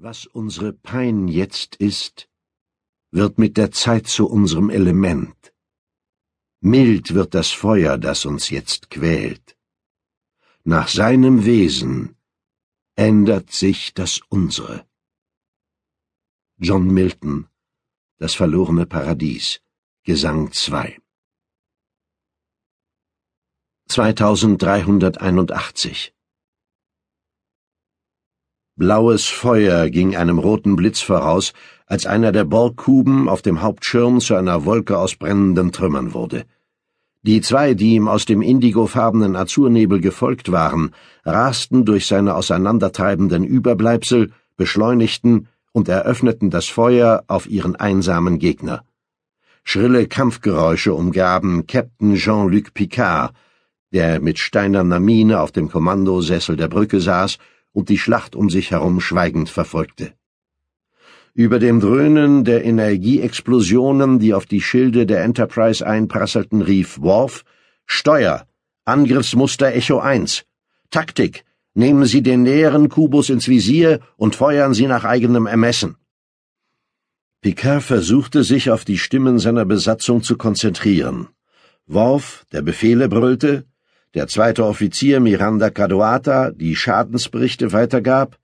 Was unsere Pein jetzt ist, wird mit der Zeit zu unserem Element. Mild wird das Feuer, das uns jetzt quält. Nach seinem Wesen ändert sich das unsere. John Milton Das verlorene Paradies Gesang 2 2381 Blaues Feuer ging einem roten Blitz voraus, als einer der Borgkuben auf dem Hauptschirm zu einer Wolke aus brennenden Trümmern wurde. Die zwei, die ihm aus dem indigofarbenen Azurnebel gefolgt waren, rasten durch seine auseinandertreibenden Überbleibsel, beschleunigten und eröffneten das Feuer auf ihren einsamen Gegner. Schrille Kampfgeräusche umgaben Captain Jean-Luc Picard, der mit steinerner Miene auf dem Kommandosessel der Brücke saß und die Schlacht um sich herum schweigend verfolgte. Über dem Dröhnen der Energieexplosionen, die auf die Schilde der Enterprise einprasselten, rief Worf Steuer, Angriffsmuster Echo 1. Taktik, nehmen Sie den näheren Kubus ins Visier und feuern Sie nach eigenem Ermessen. Picard versuchte sich auf die Stimmen seiner Besatzung zu konzentrieren. Worf, der Befehle brüllte, der zweite Offizier Miranda Caduata die Schadensberichte weitergab,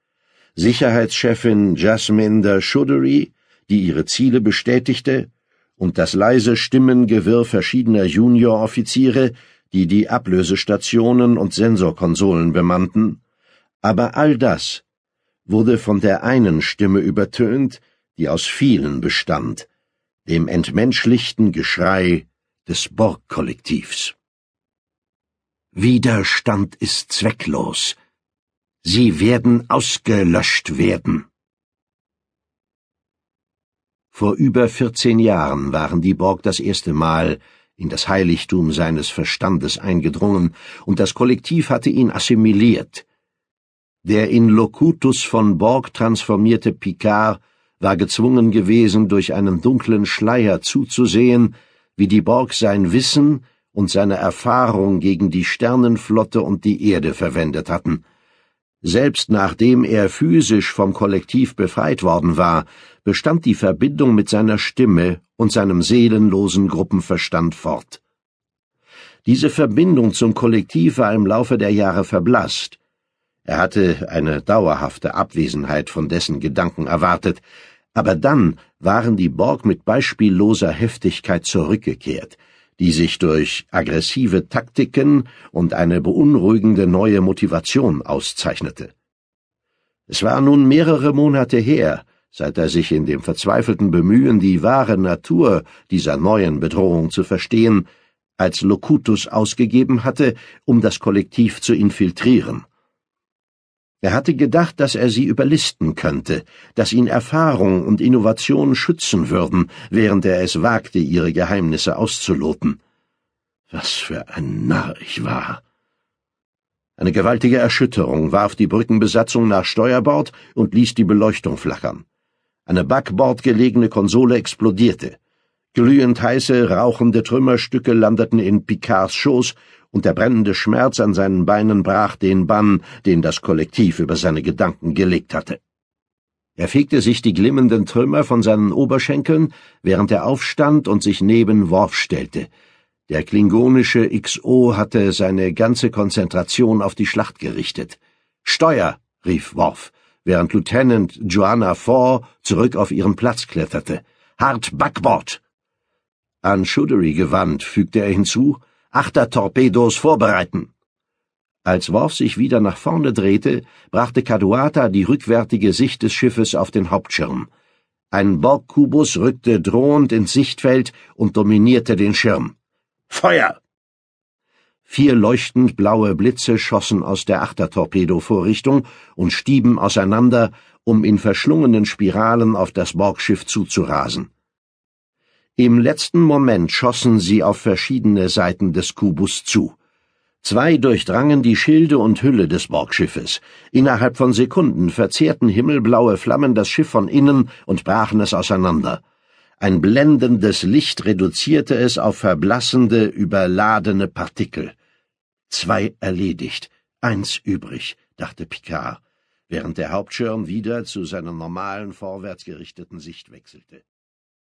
Sicherheitschefin Jasminder Chaudhry, die ihre Ziele bestätigte, und das leise Stimmengewirr verschiedener Junioroffiziere, die die Ablösestationen und Sensorkonsolen bemannten, aber all das wurde von der einen Stimme übertönt, die aus vielen bestand, dem entmenschlichten Geschrei des Borg-Kollektivs. Widerstand ist zwecklos. Sie werden ausgelöscht werden. Vor über vierzehn Jahren waren die Borg das erste Mal in das Heiligtum seines Verstandes eingedrungen, und das Kollektiv hatte ihn assimiliert. Der in Locutus von Borg transformierte Picard war gezwungen gewesen, durch einen dunklen Schleier zuzusehen, wie die Borg sein Wissen und seine Erfahrung gegen die Sternenflotte und die Erde verwendet hatten. Selbst nachdem er physisch vom Kollektiv befreit worden war, bestand die Verbindung mit seiner Stimme und seinem seelenlosen Gruppenverstand fort. Diese Verbindung zum Kollektiv war im Laufe der Jahre verblasst. Er hatte eine dauerhafte Abwesenheit von dessen Gedanken erwartet, aber dann waren die Borg mit beispielloser Heftigkeit zurückgekehrt, die sich durch aggressive Taktiken und eine beunruhigende neue Motivation auszeichnete. Es war nun mehrere Monate her, seit er sich in dem verzweifelten Bemühen, die wahre Natur dieser neuen Bedrohung zu verstehen, als Locutus ausgegeben hatte, um das Kollektiv zu infiltrieren. Er hatte gedacht, dass er sie überlisten könnte, dass ihn Erfahrung und Innovation schützen würden, während er es wagte, ihre Geheimnisse auszuloten. Was für ein Narr ich war. Eine gewaltige Erschütterung warf die Brückenbesatzung nach Steuerbord und ließ die Beleuchtung flackern. Eine Backbord gelegene Konsole explodierte. Glühend heiße, rauchende Trümmerstücke landeten in Picards Schoß und der brennende Schmerz an seinen Beinen brach den Bann, den das Kollektiv über seine Gedanken gelegt hatte. Er fegte sich die glimmenden Trümmer von seinen Oberschenkeln, während er aufstand und sich neben Worf stellte. Der klingonische XO hatte seine ganze Konzentration auf die Schlacht gerichtet. Steuer! rief Worf, während Lieutenant Joanna Faw zurück auf ihren Platz kletterte. Hart Backbord! An Chaudhry gewandt, fügte er hinzu, Achtertorpedos vorbereiten. Als Worf sich wieder nach vorne drehte, brachte Caduata die rückwärtige Sicht des Schiffes auf den Hauptschirm. Ein Borgkubus rückte drohend ins Sichtfeld und dominierte den Schirm. Feuer! Vier leuchtend blaue Blitze schossen aus der Achtertorpedo-Vorrichtung und stieben auseinander, um in verschlungenen Spiralen auf das Borgschiff zuzurasen. Im letzten Moment schossen sie auf verschiedene Seiten des Kubus zu. Zwei durchdrangen die Schilde und Hülle des Borgschiffes. Innerhalb von Sekunden verzehrten himmelblaue Flammen das Schiff von innen und brachen es auseinander. Ein blendendes Licht reduzierte es auf verblassende, überladene Partikel. Zwei erledigt, eins übrig, dachte Picard. während der Hauptschirm wieder zu seiner normalen vorwärts gerichteten Sicht wechselte